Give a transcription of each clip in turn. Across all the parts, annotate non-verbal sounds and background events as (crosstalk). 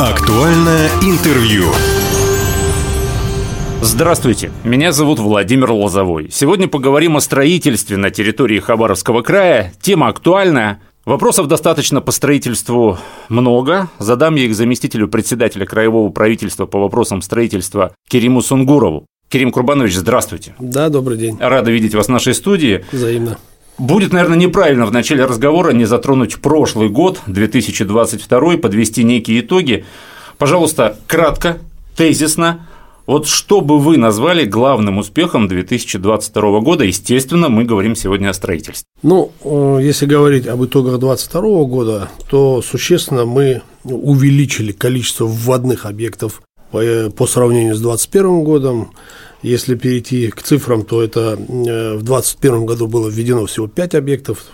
Актуальное интервью. Здравствуйте, меня зовут Владимир Лозовой. Сегодня поговорим о строительстве на территории Хабаровского края. Тема актуальная. Вопросов достаточно по строительству много. Задам я их заместителю председателя Краевого правительства по вопросам строительства Кериму Сунгурову. Керим Курбанович, здравствуйте. Да, добрый день. Рада видеть вас в нашей студии. Взаимно. Будет, наверное, неправильно в начале разговора не затронуть прошлый год, 2022, подвести некие итоги. Пожалуйста, кратко, тезисно, вот что бы вы назвали главным успехом 2022 года? Естественно, мы говорим сегодня о строительстве. Ну, э, если говорить об итогах 2022 года, то существенно мы увеличили количество вводных объектов по, по сравнению с 2021 годом. Если перейти к цифрам, то это э, в 2021 году было введено всего 5 объектов,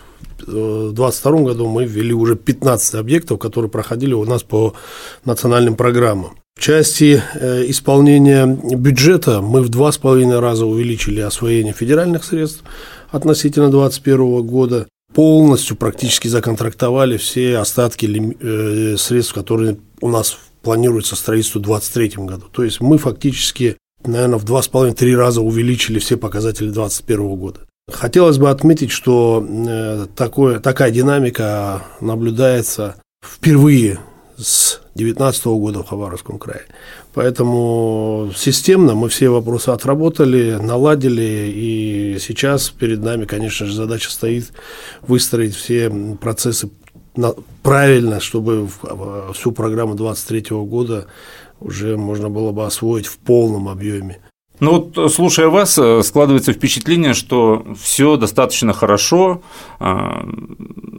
э, в 2022 году мы ввели уже 15 объектов, которые проходили у нас по национальным программам. В части э, исполнения бюджета мы в два с половиной раза увеличили освоение федеральных средств относительно 2021 года. Полностью практически законтрактовали все остатки средств, которые у нас планируется строительство в 2023 году. То есть мы фактически наверное, в два с половиной три раза увеличили все показатели 2021 года. Хотелось бы отметить, что э, такое, такая динамика наблюдается впервые с 2019 года в Хабаровском крае. Поэтому системно мы все вопросы отработали, наладили, и сейчас перед нами, конечно же, задача стоит выстроить все процессы правильно, чтобы всю программу 2023 года уже можно было бы освоить в полном объеме. Ну вот, слушая вас, э, складывается впечатление, что все достаточно хорошо, а,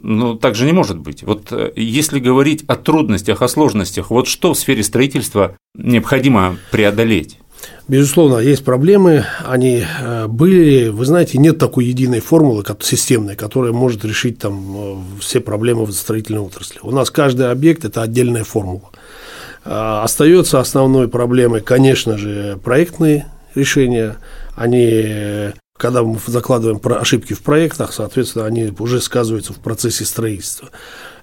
но так же не может быть. Вот э, если говорить о трудностях, о сложностях, вот что в сфере строительства необходимо преодолеть? Безусловно, есть проблемы, они э, были, вы знаете, нет такой единой формулы системной, которая может решить там все проблемы в строительной отрасли. У нас каждый объект – это отдельная формула. А, остается основной проблемой, конечно же, проектные решения. Они, когда мы закладываем ошибки в проектах, соответственно, они уже сказываются в процессе строительства.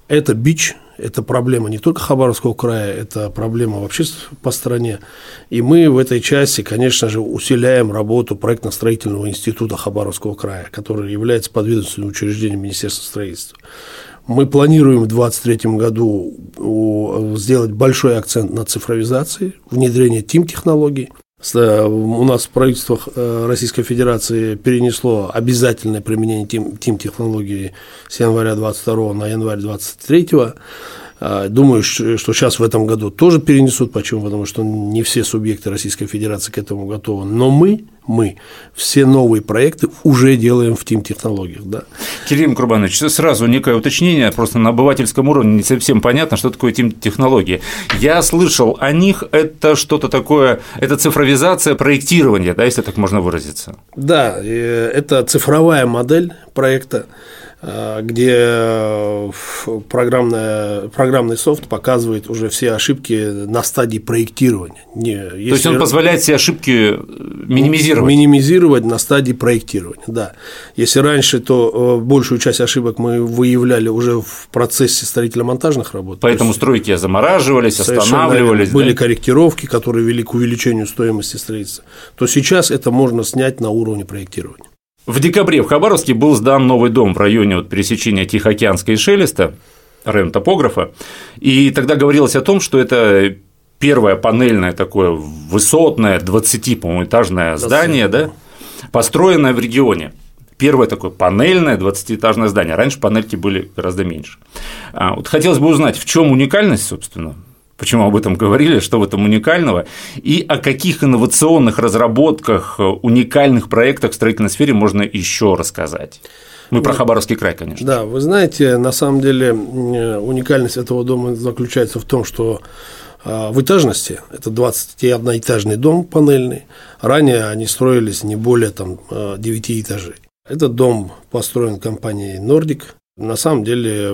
Это бич, это проблема не только Хабаровского края, это проблема вообще по стране. И мы в этой части, конечно же, усиляем работу проектно-строительного института Хабаровского края, который является подведомственным учреждением Министерства строительства. Мы планируем в 2023 году сделать большой акцент на цифровизации, внедрение ТИМ-технологий. Э, у нас правительство э, Российской Федерации перенесло обязательное применение ТИМ-технологии с января 22 на январь 23 а, думаю, что сейчас в этом году тоже перенесут. Почему? Потому что не все субъекты Российской Федерации к этому готовы. Но мы, мы все новые проекты уже делаем в ТИМ-технологиях. Да. Кирилл Курбанович, сразу некое уточнение, просто на обывательском уровне не совсем понятно, что такое ТИМ-технологии. Я слышал о них, это что-то такое, это цифровизация проектирования, да, если так можно выразиться. Да, э, это цифровая модель проекта, где э, программная, программный софт показывает уже все ошибки на стадии проектирования. Не. То есть он позволяет все ошибки минимизировать? Минимизировать на стадии проектирования, да. Если раньше, то э, большую часть ошибок мы выявляли уже в процессе строительно-монтажных работ. Поэтому есть... стройки замораживались, останавливались. Были да? корректировки, которые вели к увеличению стоимости строительства. То сейчас это можно снять на уровне проектирования. В декабре в Хабаровске был сдан новый дом в районе вот пересечения Тихоокеанской и Шелеста, район топографа, и тогда говорилось о том, что это первое панельное такое высотное 20, по-моему, этажное здание, да, построенное в регионе. Первое такое панельное 20-этажное здание. Раньше панельки были гораздо меньше. А, вот хотелось бы узнать, в чем уникальность, собственно, почему об этом говорили, что в этом уникального, и о каких инновационных разработках, уникальных проектах в строительной сфере можно еще рассказать. Мы про Хабаровский край, конечно. Да, вы знаете, на самом деле уникальность этого дома заключается в том, что а, в этажности, это 21-этажный дом панельный, ранее они строились не более там, 9 а, этажей. Этот дом построен компанией Nordic, На самом деле,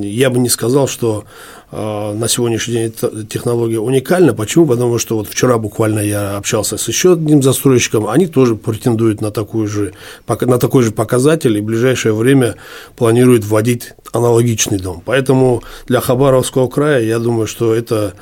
я бы не сказал, что э, на сегодняшний день эта технология уникальна. Почему? Потому что вот вчера буквально я общался с еще одним застройщиком, они тоже претендуют на, такую же, на такой же показатель и в ближайшее время планируют вводить аналогичный дом. Поэтому для Хабаровского края я думаю, что это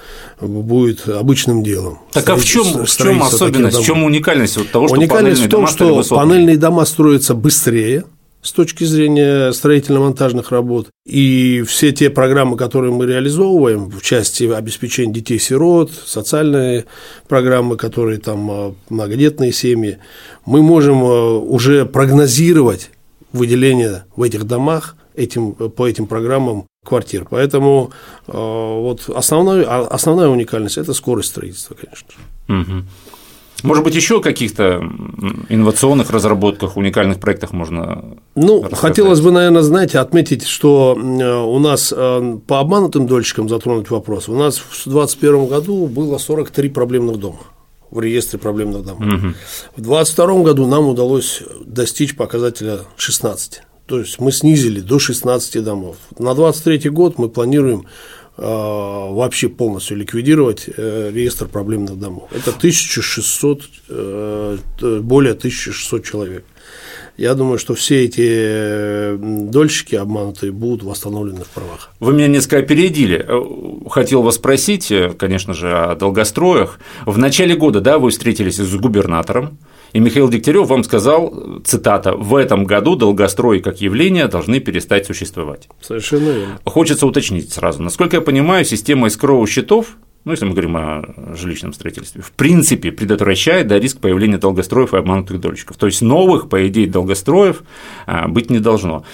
будет обычным делом. Так а в чем, в чем особенность, в чем уникальность вот того, что уникальность в том, что панельные дома строятся быстрее, с точки зрения строительно-монтажных работ. И все те программы, которые мы реализовываем в части обеспечения детей-сирот, социальные программы, которые там а, многодетные семьи, мы можем а, уже прогнозировать выделение в этих домах этим, по этим программам квартир. Поэтому э, вот основная, основная уникальность – это скорость строительства, конечно. Угу. Может быть, еще каких-то инновационных разработках, уникальных проектах можно. Ну, рассказать? хотелось бы, наверное, знаете, отметить, что у нас э, по обманутым дольщикам затронуть вопрос. У нас в 2021 году было 43 проблемных дома в реестре проблемных домов. Угу. В 2022 году нам удалось достичь показателя 16. То есть мы снизили до 16 домов. На 2023 год мы планируем Э, вообще полностью ликвидировать э, реестр проблемных домов. Это 1600, э, более 1600 человек. Я думаю, что все эти дольщики обманутые будут восстановлены в правах. Вы меня несколько опередили. Хотел вас спросить, конечно же, о долгостроях. В начале года да, вы встретились с губернатором, и Михаил Дегтярев вам сказал, цитата, «В этом году долгострои как явление должны перестать существовать». Совершенно верно. Хочется уточнить сразу. Насколько я понимаю, система искровых счетов ну, если мы говорим о жилищном строительстве, в принципе предотвращает да, риск появления долгостроев и обманутых дольщиков. То есть новых, по идее, долгостроев а, быть не должно.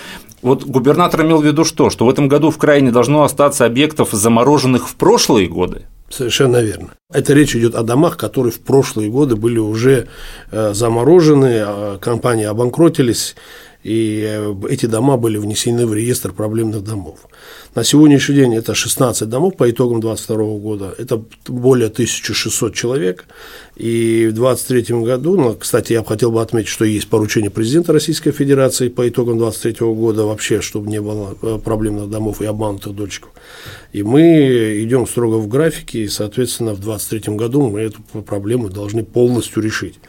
Вот губернатор имел в виду что? Что в этом году в крае не должно остаться объектов, замороженных в прошлые годы? Совершенно верно. Это речь идет о домах, которые в прошлые годы были уже э, заморожены, а компании обанкротились, и э, эти дома были внесены в реестр проблемных домов. На сегодняшний день это 16 домов по итогам 2022 года, это более 1600 человек, и в 2023 году, ну, кстати, я хотел бы отметить, что есть поручение президента Российской Федерации по итогам 2023 года вообще, чтобы не было э, проблемных домов и обманутых дольщиков. И мы идем строго в графике, и, соответственно, в 2023 году мы эту проблему должны полностью решить.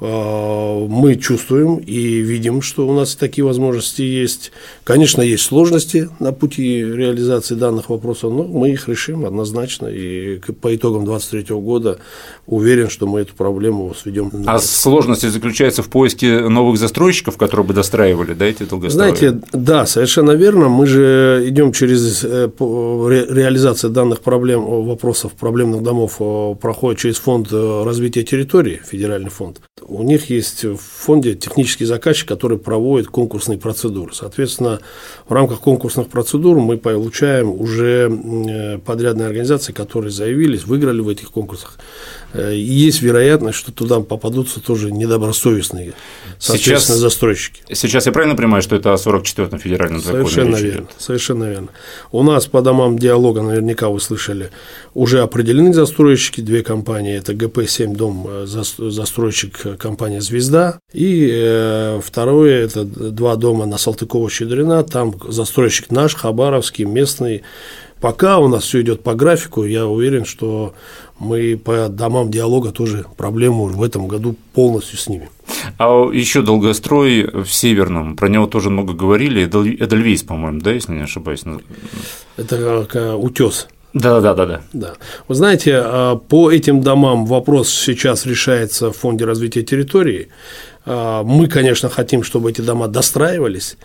А, мы чувствуем и видим, что у нас такие возможности есть. Конечно, есть сложности на пути реализации данных вопросов, но мы их решим однозначно. И по итогам 2023 года уверен, что мы эту проблему сведем. А сложности заключаются в поиске новых застройщиков, которые бы достраивали да, эти долгострои? Знаете, да, совершенно верно. Мы же идем через э, реализация данных проблем, вопросов проблемных домов проходит через фонд э, развития территории, федеральный фонд. У них есть в фонде технический заказчик, который проводит конкурсные процедуры. Соответственно, в рамках конкурсных процедур мы получаем уже э, подрядные организации, которые заявились, выиграли в этих конкурсах. Э, есть вероятность, что туда попадутся тоже недобросовестные, соответственно, сейчас, застройщики. Сейчас я правильно понимаю, что это о 44-м федеральном законе? Совершенно верно, совершенно верно. У нас по домам диалога, наверняка вы слышали, уже определены застройщики, две компании, это ГП-7 дом, э, застройщик э, компания «Звезда», и второе, это два дома на Салтыкова-Щедрина, там застройщик наш, Хабаровский, местный, Пока у нас все идет по графику, я уверен, что мы по домам диалога тоже проблему в этом году полностью снимем. А еще долгострой в Северном, про него тоже много говорили, Эдельвейс, по-моему, да, если не ошибаюсь? Это как э, утес. Да, да, да, да. Да. Вы знаете, а, по этим домам вопрос сейчас решается в Фонде развития территории. А, мы, конечно, хотим, чтобы эти дома достраивались.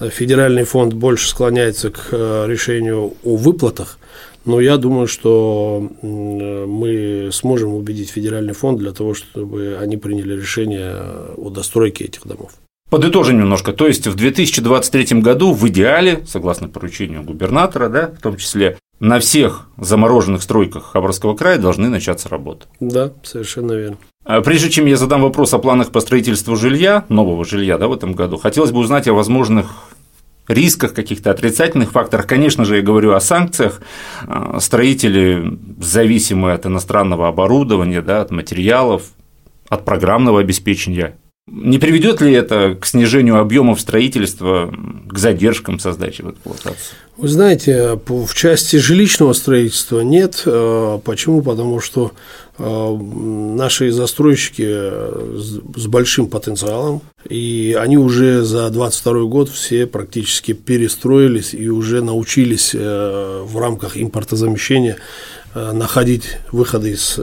Федеральный фонд больше склоняется к э, решению о выплатах, но я думаю, что мы сможем убедить федеральный фонд для того, чтобы они приняли решение о достройке этих домов. Подытожим немножко. То есть в 2023 году в идеале, согласно поручению губернатора, да, в том числе на всех замороженных стройках Хабаровского края должны начаться работы. Да, совершенно верно. А прежде чем я задам вопрос о планах по строительству жилья, нового жилья да, в этом году, хотелось бы узнать о возможных рисках, каких-то отрицательных факторах. Конечно же, я говорю о санкциях. А, строители, зависимые от иностранного оборудования, да, от материалов, от программного обеспечения, Не приведет ли это к снижению объемов строительства, к задержкам создачи в эксплуатацию? Вы знаете, в части жилищного строительства нет. Э, почему? Потому что э, наши застройщики с большим потенциалом, и они уже за 2022 год все практически перестроились и уже научились э, в рамках импортозамещения находить выходы из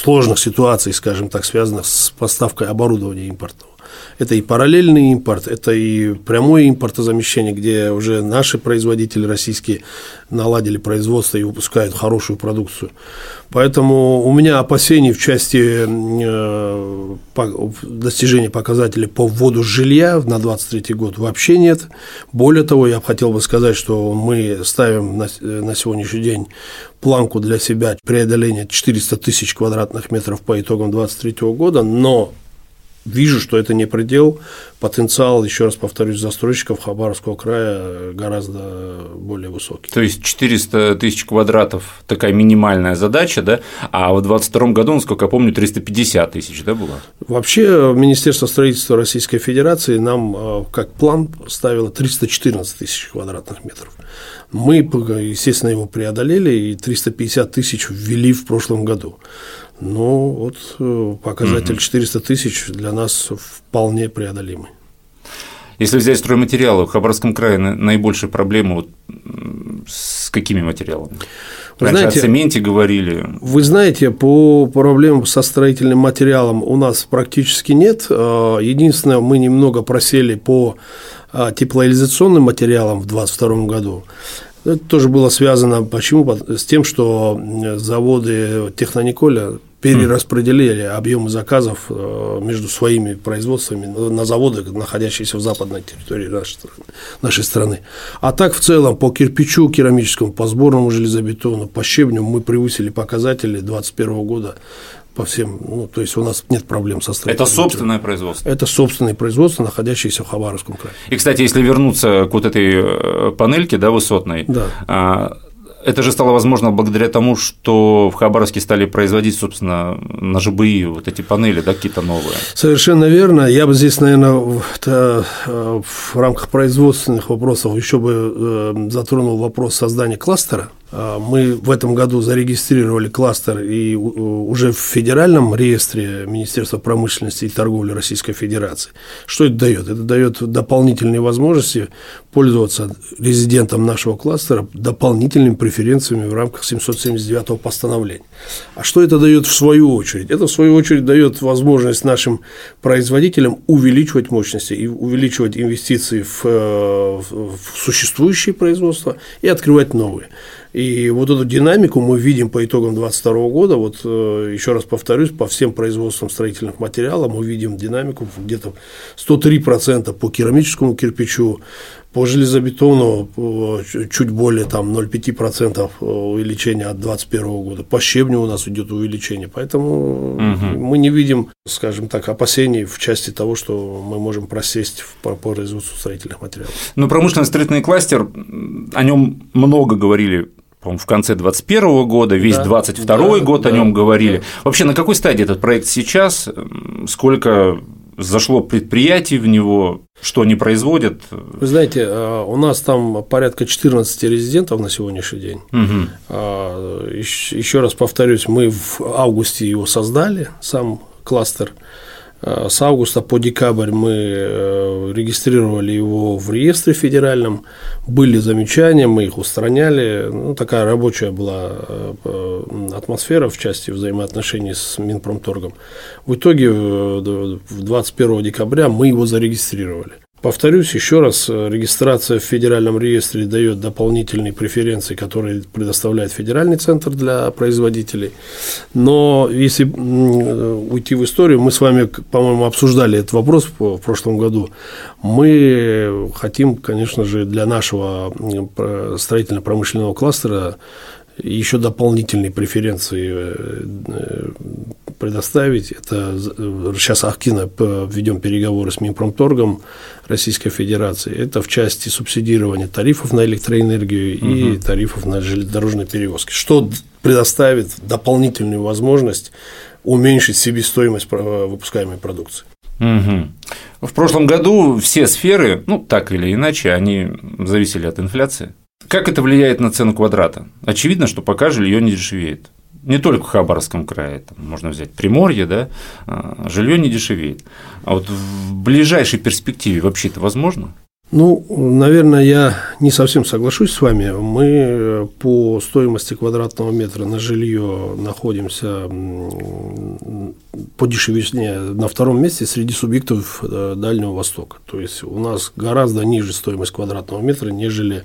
сложных ситуаций, скажем так, связанных с поставкой оборудования импортного. Это и параллельный импорт, это и прямое импортозамещение, где уже наши производители российские наладили производство и выпускают хорошую продукцию. Поэтому у меня опасений в части э, достижения показателей по вводу жилья на 2023 год вообще нет. Более того, я хотел бы сказать, что мы ставим на, сегодняшний день планку для себя преодоления 400 тысяч квадратных метров по итогам 2023 года, но вижу, что это не предел. Потенциал, еще раз повторюсь, застройщиков Хабаровского края гораздо более высокий. То есть 400 тысяч квадратов – такая минимальная задача, да? А в 2022 году, насколько я помню, 350 тысяч, да, было? Вообще, Министерство строительства Российской Федерации нам э, как план ставило 314 тысяч квадратных метров. Мы, естественно, его преодолели и 350 тысяч ввели в прошлом году. Ну, вот э, показатель угу. 400 тысяч для нас вполне преодолимый. Если взять стройматериалы, в Хабаровском крае наибольшие проблемы вот с какими материалами? Вы Раньше знаете, о цементе говорили. Вы знаете, по проблемам со строительным материалом у нас практически нет. А, единственное, мы немного просели по а, теплоизоляционным материалам в 2022 году. Это тоже было связано почему? с тем, что заводы Технониколя перераспределили объемы заказов э, между своими производствами на заводы, находящиеся в западной территории нашей страны. А так в целом по кирпичу керамическому, по сборному железобетону, по щебню мы превысили показатели 2021 года по всем, ну, то есть у нас нет проблем со строительством. Это собственное производство? Это собственное производство, находящееся в Хабаровском крае. И, кстати, если вернуться к вот этой э, панельке, да, высотной, да. А, это же стало возможно благодаря тому, что в Хабаровске стали производить, собственно, ножевые вот эти панели, да, какие-то новые. Совершенно верно. Я бы здесь, наверное, э, в рамках производственных вопросов еще бы э, затронул вопрос создания кластера мы в этом году зарегистрировали кластер и уже в федеральном реестре Министерства промышленности и торговли Российской Федерации. Что это дает? Это дает дополнительные возможности пользоваться резидентом нашего кластера дополнительными преференциями в рамках 779 постановления. А что это дает в свою очередь? Это в свою очередь дает возможность нашим производителям увеличивать мощности и увеличивать инвестиции в, э, в существующие производства и открывать новые. И вот эту динамику мы видим по итогам 2022 года. Вот э, еще раз повторюсь, по всем производствам строительных материалов мы видим динамику где-то 103% по керамическому кирпичу, по железобетону чуть более там 0,5% увеличения от 2021 года. По щебню у нас идет увеличение. Поэтому угу. мы не видим, скажем так, опасений в части того, что мы можем просесть по производству строительных материалов. Ну, промышленный строительный кластер, о нем много говорили в конце 2021 года, весь да, 2022 да, год да, о нем говорили. Да. Вообще, на какой стадии этот проект сейчас? Сколько зашло предприятий в него, что они производят? Вы знаете, а, у нас там порядка 14 резидентов на сегодняшний день. Угу. Еще раз повторюсь, мы в августе его создали, сам кластер. Э, с августа по декабрь мы э, регистрировали его в реестре федеральном, были замечания, мы их устраняли. Ну, такая рабочая была э, атмосфера в части взаимоотношений с Минпромторгом. В итоге 21 декабря мы его зарегистрировали. Повторюсь еще раз, э, регистрация в федеральном реестре дает дополнительные преференции, которые предоставляет федеральный центр для производителей. Но если уйти в историю, мы с вами, по-моему, обсуждали этот вопрос в прошлом году. Мы хотим, конечно же, для нашего строительно-промышленного кластера еще дополнительные преференции э, э, предоставить. Это сейчас активно ведем переговоры с Минпромторгом Российской Федерации. Это в части субсидирования тарифов на электроэнергию угу. и тарифов на железнодорожные перевозки, что предоставит дополнительную возможность уменьшить себестоимость выпускаемой продукции. Угу. В прошлом году все сферы, ну так или иначе, они зависели от инфляции. Как это влияет на цену квадрата? Очевидно, что пока жилье не дешевеет. Не только в Хабаровском крае, там можно взять Приморье, да, а, жилье не дешевеет. А вот в ближайшей перспективе вообще это возможно? Ну, наверное, я не совсем соглашусь с вами. Мы э, по стоимости квадратного метра на жилье находимся по дешевизне на втором месте среди субъектов э, Дальнего Востока. То есть у нас гораздо ниже стоимость квадратного метра, нежели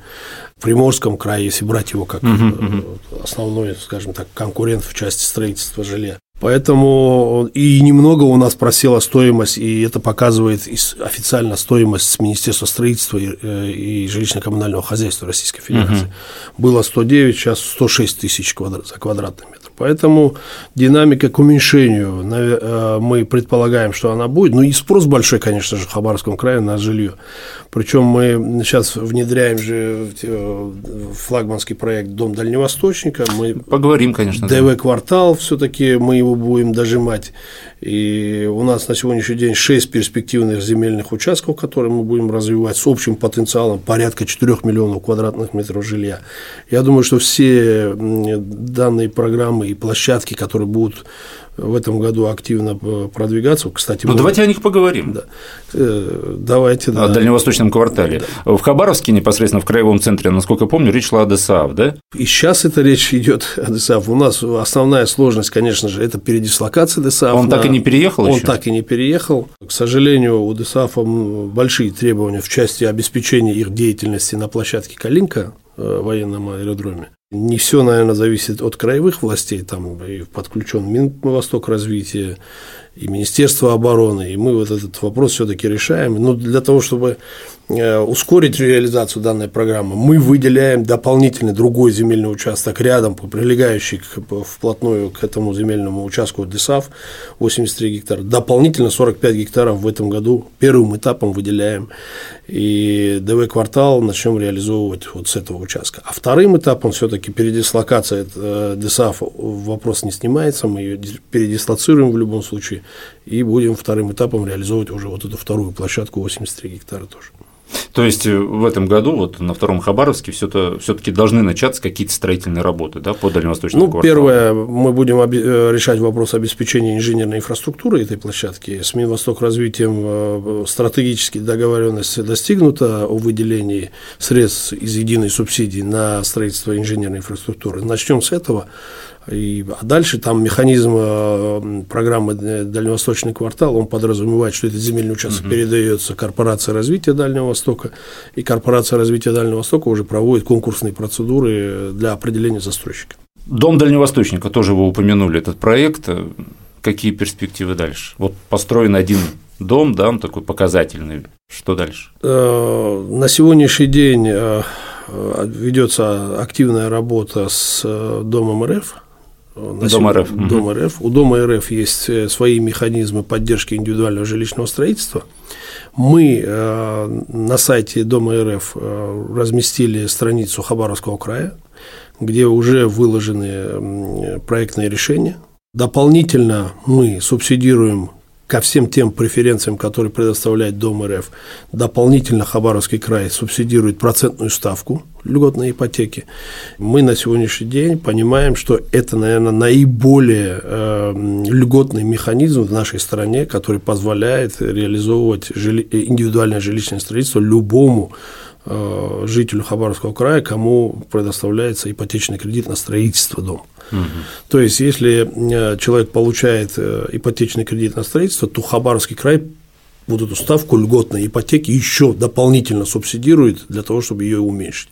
в Приморском крае, если брать его как uh основной, скажем так, конкурент в части строительства жилья. Поэтому и немного у нас просела стоимость, и это показывает официально стоимость Министерства строительства и, э, и жилищно-коммунального хозяйства Российской Федерации. Угу. Было 109, сейчас 106 тысяч квадрат, за квадратный метр. Поэтому динамика к уменьшению, э, мы предполагаем, что она будет. Ну и спрос большой, конечно же, в Хабаровском крае на жилье. Причем мы сейчас внедряем же э, флагманский проект Дом дальневосточника. Мы Поговорим, конечно. ДВ-квартал все-таки мы его будем дожимать. И у нас на сегодняшний день 6 перспективных земельных участков, которые мы будем развивать с общим потенциалом порядка 4 миллионов квадратных метров жилья. Я думаю, что все данные программы и площадки, которые будут в этом году активно э, продвигаться. Кстати, ну, мы... давайте о них поговорим. Да. Э, давайте, да. О дальневосточном квартале. Да. В Хабаровске, непосредственно в краевом центре, насколько я помню, речь шла о ДСАВ, да? И сейчас эта речь идет о ДСАВ. У нас основная сложность, конечно же, это передислокация ДСАВ. Он на... так и не переехал Он еще? так и не переехал. К сожалению, у ДСАФ большие требования в части обеспечения их деятельности на площадке Калинка э, военном аэродроме. Не все, наверное, зависит от краевых властей, там и подключен Минвосток развития, и Министерство обороны, и мы вот этот вопрос все-таки решаем. Но для того, чтобы э, ускорить реализацию данной программы, мы выделяем дополнительный другой земельный участок рядом, прилегающий к, вплотную к этому земельному участку ДСАФ, 83 гектара. Дополнительно 45 гектаров в этом году первым этапом выделяем. И ДВ-квартал начнем реализовывать вот с этого участка. А вторым этапом все-таки передислокация э, ДСАФ вопрос не снимается, мы ее передислоцируем в любом случае и будем вторым этапом реализовывать уже вот эту вторую площадку 83 гектара тоже. То есть э, в этом году вот на втором Хабаровске все-таки должны начаться какие-то строительные работы да, по дальневосточному Ну, кварталу. первое, мы будем э, решать вопрос обеспечения инженерной инфраструктуры этой площадки. С Минвосток развитием э, стратегически договоренность достигнута о выделении средств из единой субсидии на строительство инженерной инфраструктуры. Начнем с этого. И, а дальше там механизм э, программы «Дальневосточный квартал», он подразумевает, что этот земельный участок угу. передается Корпорации развития Дальнего Востока, и Корпорация развития Дальнего Востока уже проводит конкурсные процедуры для определения застройщика. Дом Дальневосточника, тоже вы упомянули этот проект. Какие перспективы дальше? Вот построен один дом, да, он такой показательный. Что дальше? Э, на сегодняшний день э, ведется активная работа с Домом РФ на Дом РФ. Дом РФ. У Дома РФ есть э, свои механизмы поддержки индивидуального жилищного строительства. Мы э, на сайте Дома РФ э, разместили страницу Хабаровского края, где уже выложены проектные решения. Дополнительно мы субсидируем ко всем тем преференциям, которые предоставляет Дом РФ, дополнительно Хабаровский край субсидирует процентную ставку льготной ипотеки. Мы на сегодняшний день понимаем, что это, наверное, наиболее э, льготный механизм в нашей стране, который позволяет реализовывать жили, индивидуальное жилищное строительство любому жителю Хабаровского края, кому предоставляется ипотечный кредит на строительство дома. То есть, если э, человек получает э, ипотечный кредит на строительство, то Хабаровский край вот эту ставку льготной ипотеки еще дополнительно субсидирует для того, чтобы ее уменьшить.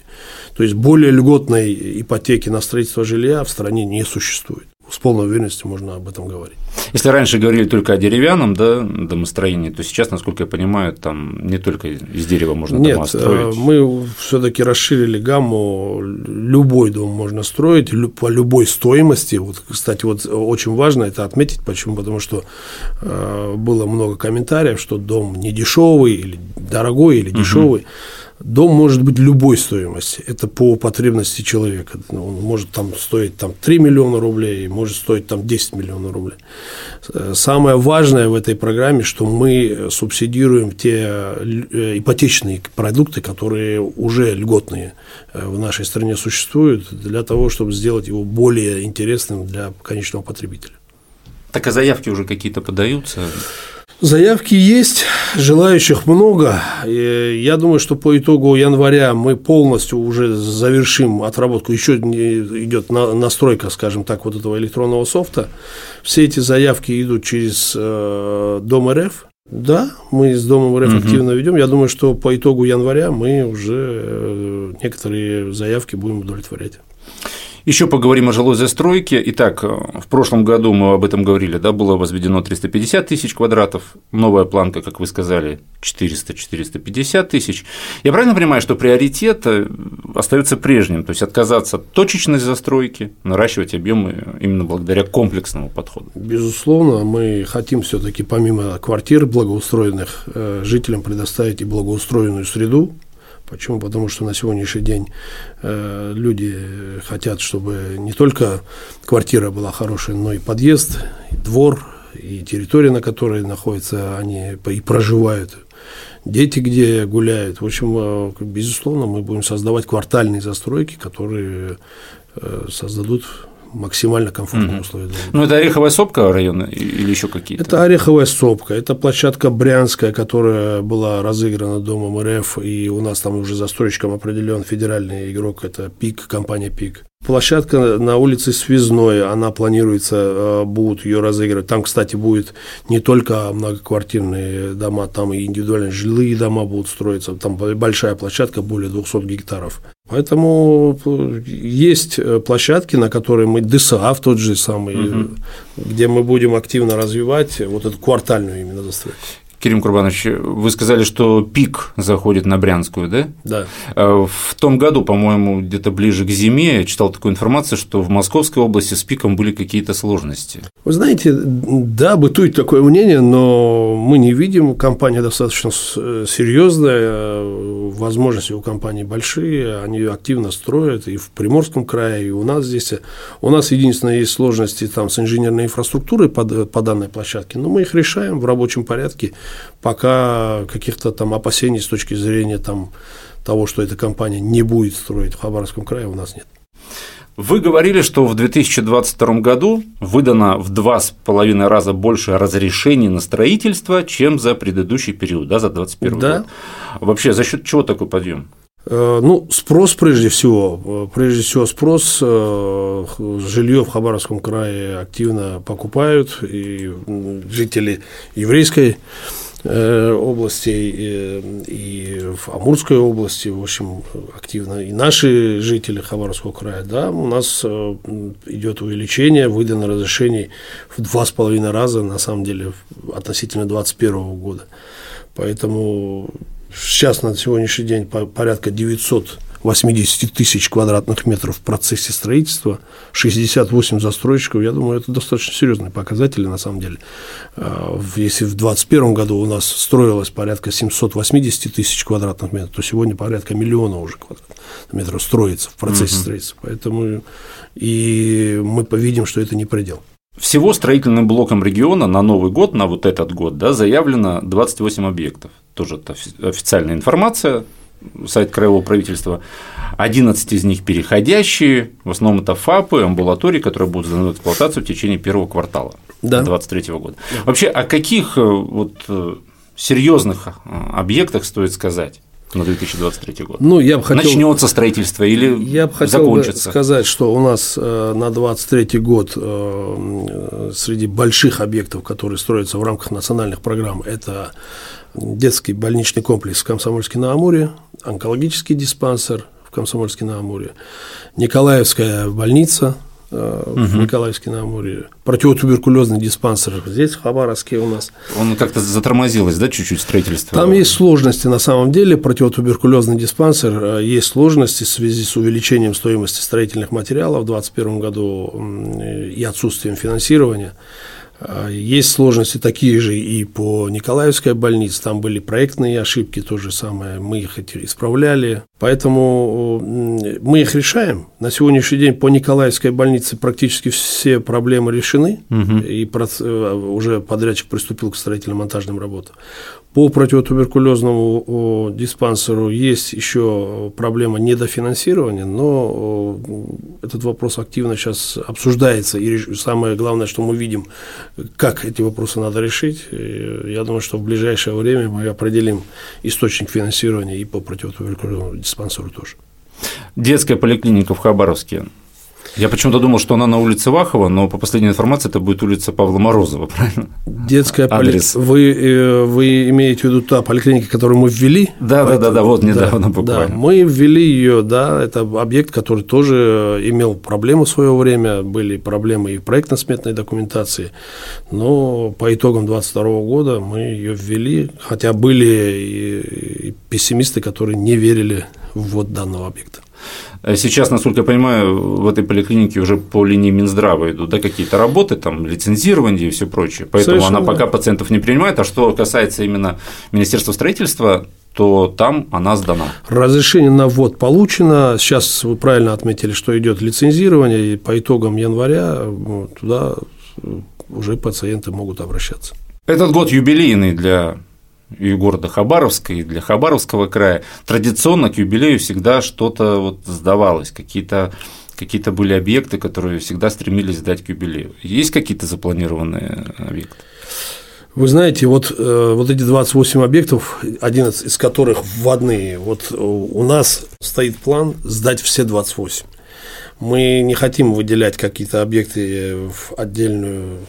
То есть более льготной ипотеки на строительство жилья в стране не существует с полной уверенностью можно об этом говорить. Если раньше говорили только о деревянном да, домостроении, то сейчас, насколько я понимаю, там не только из дерева можно Нет, дома строить. Э, мы все-таки расширили гамму, любой дом можно строить по любой стоимости. Вот, кстати, вот очень важно это отметить, почему? Потому что э, было много комментариев, что дом не дешевый или дорогой или дешевый. Угу. Дом может быть любой стоимости. Это по потребности человека. Он может там стоить там, 3 миллиона рублей, может стоить там 10 миллионов рублей. Самое важное в этой программе, что мы субсидируем те э, ипотечные продукты, которые уже льготные э, в нашей стране существуют, для того, чтобы сделать его более интересным для конечного потребителя. Так а заявки уже какие-то подаются? Заявки есть, желающих много. Я думаю, что по итогу января мы полностью уже завершим отработку. Еще идет настройка, скажем так, вот этого электронного софта. Все эти заявки идут через э, Дом РФ. Да, мы с Домом РФ угу. активно ведем. Я думаю, что по итогу января мы уже э, некоторые заявки будем удовлетворять. Еще поговорим о жилой застройке. Итак, в прошлом году мы об этом говорили, да, было возведено 350 тысяч квадратов, новая планка, как вы сказали, 400-450 тысяч. Я правильно понимаю, что приоритет э, остается прежним, то есть отказаться от точечной застройки, наращивать объемы именно благодаря комплексному подходу? Безусловно, мы хотим все-таки помимо квартир благоустроенных э, жителям предоставить и благоустроенную среду, Почему? Потому что на сегодняшний день э, люди хотят, чтобы не только квартира была хорошая, но и подъезд, и двор, и территория, на которой находятся они и проживают, дети где гуляют. В общем, э, безусловно, мы будем создавать квартальные застройки, которые э, создадут максимально комфортные угу. условия. Ну, это Ореховая сопка района или еще какие-то? Это Ореховая сопка, это площадка Брянская, которая была разыграна Домом РФ, и у нас там уже застройщиком определен федеральный игрок, это ПИК, компания ПИК. Площадка на улице Связной, она планируется, э, будут ее разыгрывать. Там, кстати, будет не только многоквартирные дома, там и индивидуальные жилые дома будут строиться. Там большая площадка, более 200 гектаров. Поэтому э, есть э, площадки, на которые мы, ДСАФ тот же самый, угу. где мы будем активно развивать вот эту квартальную именно застройку. Кирилл Курбанович, вы сказали, что пик заходит на Брянскую, да? Да. Э, в том году, по-моему, где-то ближе к зиме, я читал такую информацию, что в Московской области с пиком были какие-то сложности. Вы знаете, да, бытует такое мнение, но мы не видим. Компания достаточно серьезная, возможности у компании большие, они активно строят и в Приморском крае, и у нас здесь. У нас единственное есть сложности там с инженерной инфраструктурой по, по данной площадке, но мы их решаем в рабочем порядке пока каких-то там опасений с точки зрения там, того, что эта компания не будет строить в Хабаровском крае, у нас нет. Вы говорили, что в 2022 году выдано в два с половиной раза больше разрешений на строительство, чем за предыдущий период, да, за 2021 да. год. Вообще, за счет чего такой подъем? Э, ну, спрос прежде всего. Прежде всего спрос. Э, Жилье в Хабаровском крае активно покупают, и жители еврейской Э, областей и в Амурской области, в общем, активно. И наши жители Хабаровского края, да, у нас э, идет увеличение, выдано разрешений в два с половиной раза, на самом деле, относительно 2021 года. Поэтому сейчас на сегодняшний день порядка 900 80 тысяч квадратных метров в процессе строительства, 68 застройщиков, я думаю, это достаточно серьезные показатели на самом деле. А, если в 2021 году у нас строилось порядка 780 тысяч квадратных метров, то сегодня порядка миллиона уже квадратных метров строится в процессе угу. строительства. Поэтому и мы повидим, что это не предел. Всего строительным блоком региона на Новый год, на вот этот год, да, заявлено 28 объектов. Тоже это официальная информация, сайт краевого правительства. 11 из них переходящие, в основном это ФАПы, амбулатории, которые будут сданы в эксплуатацию в течение первого квартала да. 2023 года. Да. Вообще, о каких э, вот э, серьезных э, объектах стоит сказать? На 2023 год? Ну, я бы хотел, Начнется строительство или я бы хотел закончится? сказать, что у нас на 2023 год среди больших объектов, которые строятся в рамках национальных программ, это детский больничный комплекс в Комсомольске-на-Амуре, онкологический диспансер в Комсомольске-на-Амуре, Николаевская больница э, в угу. Николаевске-на-Амуре, противотуберкулезный диспансер здесь, в Хабаровске у нас. Он как-то затормозилось, да, чуть-чуть строительство? Там есть сложности на самом деле, противотуберкулезный диспансер, э, есть сложности в связи с увеличением стоимости строительных материалов в 2021 году и отсутствием финансирования. А, есть сложности такие же и по Николаевской больнице, там были проектные ошибки, то же самое, мы их исправляли, поэтому мы их решаем. На сегодняшний день по Николаевской больнице практически все проблемы решены, угу. и э, уже подрядчик приступил к строительно-монтажным работам. По противотуберкулезному диспансеру есть еще проблема недофинансирования, но этот вопрос активно сейчас обсуждается. И самое главное, что мы видим, как эти вопросы надо решить. Я думаю, что в ближайшее время мы определим источник финансирования и по противотуберкулезному диспансеру тоже. Детская поликлиника в Хабаровске я почему-то думал, что она на улице Вахова, но по последней информации это будет улица Павла Морозова, правильно? Детская поликлиника. Вы, э, вы имеете в виду та поликлиника, которую мы ввели? Да, да, да, да, вот недавно да, буквально. Да, мы ввели ее, да, это объект, который тоже имел проблемы в свое время, были проблемы и в проектно-сметной документации, но по итогам 2022 года мы ее ввели, хотя были и пессимисты, которые не верили в ввод данного объекта. Э, сейчас, насколько я понимаю, в этой поликлинике уже по линии Минздрава идут да, какие-то работы, там, лицензирование и все прочее. Поэтому Совершенно. она пока пациентов не принимает. А что касается именно Министерства строительства, то там она сдана. Разрешение на ввод получено. Сейчас вы правильно отметили, что идет лицензирование, и по итогам января туда уже пациенты могут обращаться. Этот год юбилейный для и города Хабаровска, и для Хабаровского края, традиционно к юбилею всегда что-то вот сдавалось, какие-то какие-то были объекты, которые всегда стремились сдать к юбилею. Есть какие-то запланированные объекты? Вы знаете, вот, э, вот эти 28 объектов, 11 из которых вводные, вот у нас стоит план сдать все 28. Мы не хотим выделять какие-то объекты в отдельную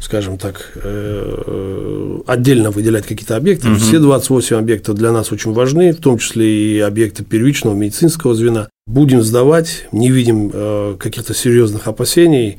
скажем так, э, отдельно выделять какие-то объекты. Угу. Все 28 объектов для нас очень важны, в том числе и объекты первичного медицинского звена. Будем сдавать, не видим э, каких-то серьезных опасений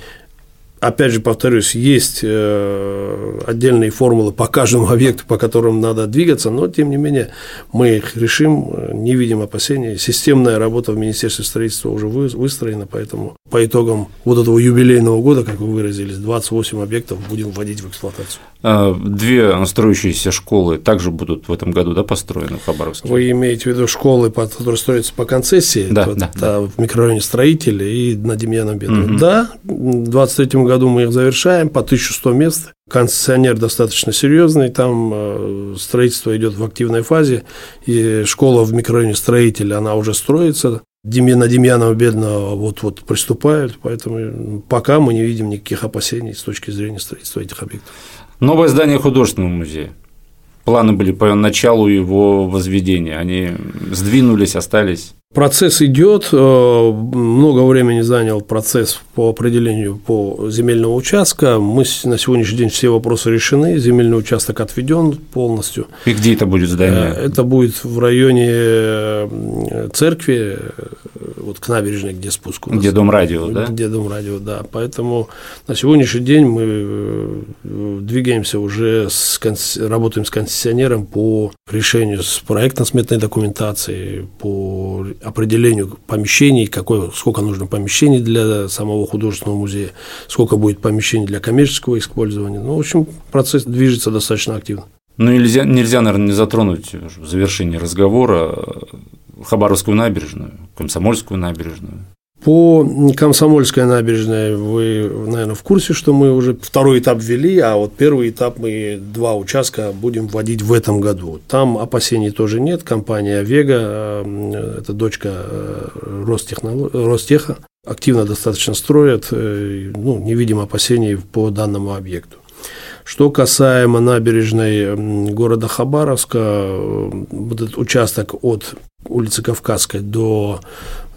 опять же, повторюсь, есть э, отдельные формулы по каждому (laughs) объекту, по которым надо двигаться, но, тем не менее, мы их решим, не видим опасений. Системная работа в Министерстве строительства уже выстроена, поэтому по итогам вот этого юбилейного года, как вы выразились, 28 объектов будем вводить в эксплуатацию. А, две строящиеся школы также будут в этом году да, построены в Хабаровске? Вы имеете в виду школы, которые строятся по концессии? Да, да, да. В микрорайоне Строители и на Демьяном Бедном. Угу. Да, в 2023 году мы их завершаем по 1100 мест. Концессионер достаточно серьезный, там э, строительство идет в активной фазе, и школа в микрорайоне Строитель, она уже строится. На Демьянова Бедного вот-вот приступают, поэтому пока мы не видим никаких опасений с точки зрения строительства этих объектов. Новое здание художественного музея. Планы были по началу его возведения. Они сдвинулись, остались. Процесс идет, э, много времени занял процесс по определению по земельного участка. Мы на сегодняшний день все вопросы решены, земельный участок отведен полностью. И где это будет здание? Э, это будет в районе э, церкви, вот к набережной, где спуск у нас. Где дом радио, да? Где дом радио, да. Поэтому на сегодняшний день мы двигаемся уже, с, работаем с концессионером по решению с проектно-сметной документацией, по определению помещений, какое, сколько нужно помещений для самого художественного музея, сколько будет помещений для коммерческого использования. Ну, в общем, процесс движется достаточно активно. Ну, нельзя, нельзя, наверное, не затронуть в завершении разговора Хабаровскую набережную, Комсомольскую набережную. По Комсомольской набережной вы, наверное, в курсе, что мы уже второй этап ввели, а вот первый этап мы два участка будем вводить в этом году. Там опасений тоже нет. Компания Вега, э, это дочка э. Ростеха, активно достаточно строят, э, ну, не видим опасений по данному объекту. Что касаемо набережной города Хабаровска, вот этот участок от улицы Кавказской до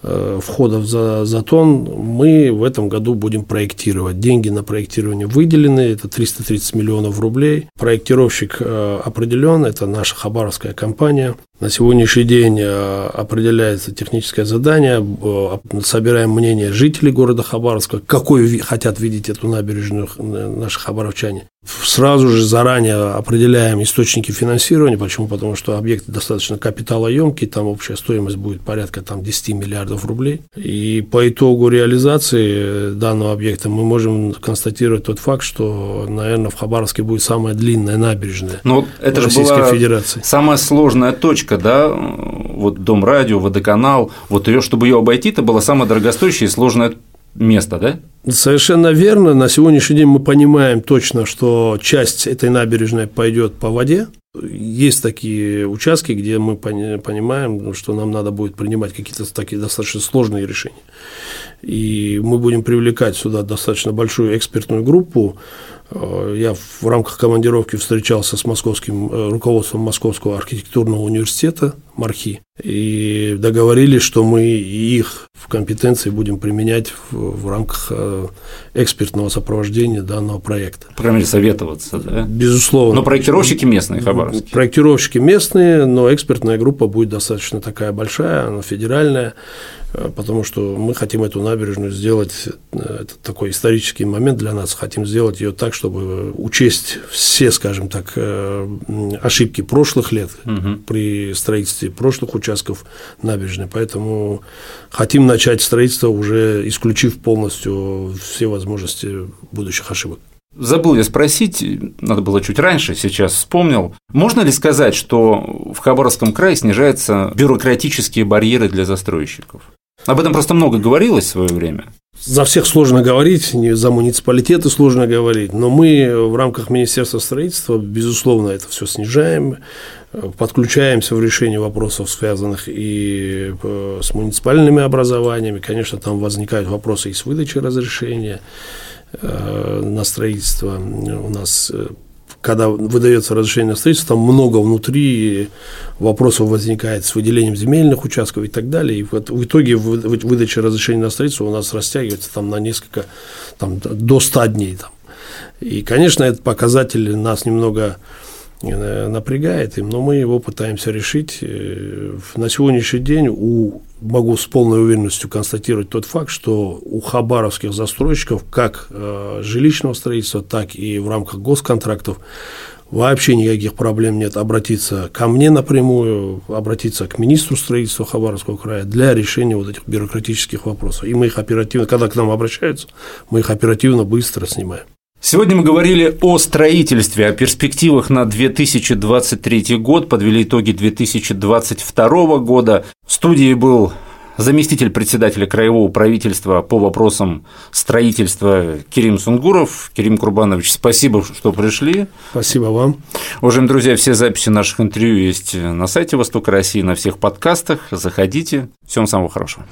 Э, входов за затон мы в этом году будем проектировать. Деньги на проектирование выделены, это 330 миллионов рублей. Проектировщик э, определен, это наша хабаровская компания. На сегодняшний день э, определяется техническое задание, э, собираем мнение жителей города Хабаровска, какой хотят видеть эту набережную наши хабаровчане. Сразу же заранее определяем источники финансирования. Почему? Потому что объект достаточно капиталоемкий, там общая стоимость будет порядка там, 10 миллиардов рублей. И по итогу реализации данного объекта мы можем констатировать тот факт, что, наверное, в Хабаровске будет самая длинная набережная Но это Российской же была Федерации. Самая сложная точка, да, вот Дом радио, водоканал, вот ее, чтобы ее обойти, это было самое дорогостоящее и сложное место, да? Совершенно верно. На сегодняшний день мы понимаем точно, что часть этой набережной пойдет по воде. Есть такие участки, где мы понимаем, что нам надо будет принимать какие-то такие достаточно сложные решения. И мы будем привлекать сюда достаточно большую экспертную группу, я в рамках командировки встречался с московским э, руководством Московского архитектурного университета МАРХИ и договорились, что мы их в компетенции будем применять в, в рамках э, экспертного сопровождения данного проекта. Мере, советоваться, да? Безусловно. Но проектировщики местные, хабаровские. Проектировщики местные, но экспертная группа будет достаточно такая большая, она федеральная. Э, потому что мы хотим эту набережную сделать, э, это такой исторический момент для нас, хотим сделать ее так, чтобы учесть все, скажем так, ошибки прошлых лет угу. при строительстве прошлых участков набережной, поэтому хотим начать строительство уже исключив полностью все возможности будущих ошибок. Забыл я спросить, надо было чуть раньше, сейчас вспомнил. Можно ли сказать, что в Хабаровском крае снижаются бюрократические барьеры для застройщиков? Об этом просто много говорилось в свое время. За всех сложно говорить, за муниципалитеты сложно говорить, но мы в рамках Министерства строительства, безусловно, это все снижаем, подключаемся в решение вопросов, связанных и э, с муниципальными образованиями. Конечно, там возникают вопросы и с выдачей разрешения э, на строительство. У нас э, когда выдается разрешение на строительство, там много внутри вопросов возникает с выделением земельных участков и так далее. И вот в итоге выдача разрешения на строительство у нас растягивается там, на несколько, там, до 100 дней. Там. И, конечно, этот показатель нас немного Напрягает, но мы его пытаемся решить. Э, на сегодняшний день у, могу с полной уверенностью констатировать тот факт, что у хабаровских застройщиков как э, жилищного строительства, так и в рамках госконтрактов вообще никаких проблем нет обратиться ко мне напрямую, обратиться к министру строительства Хабаровского края для решения вот этих бюрократических вопросов. И мы их оперативно, когда к нам обращаются, мы их оперативно быстро снимаем. Сегодня мы говорили о строительстве, о перспективах на 2023 год, подвели итоги 2022 года. В студии был заместитель председателя краевого правительства по вопросам строительства Кирим Сунгуров. Кирим Курбанович, спасибо, что пришли. Спасибо вам. Уважаемые друзья, все записи наших интервью есть на сайте Востока России, на всех подкастах. Заходите. Всем самого хорошего.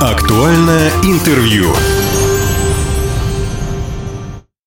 Актуальное интервью.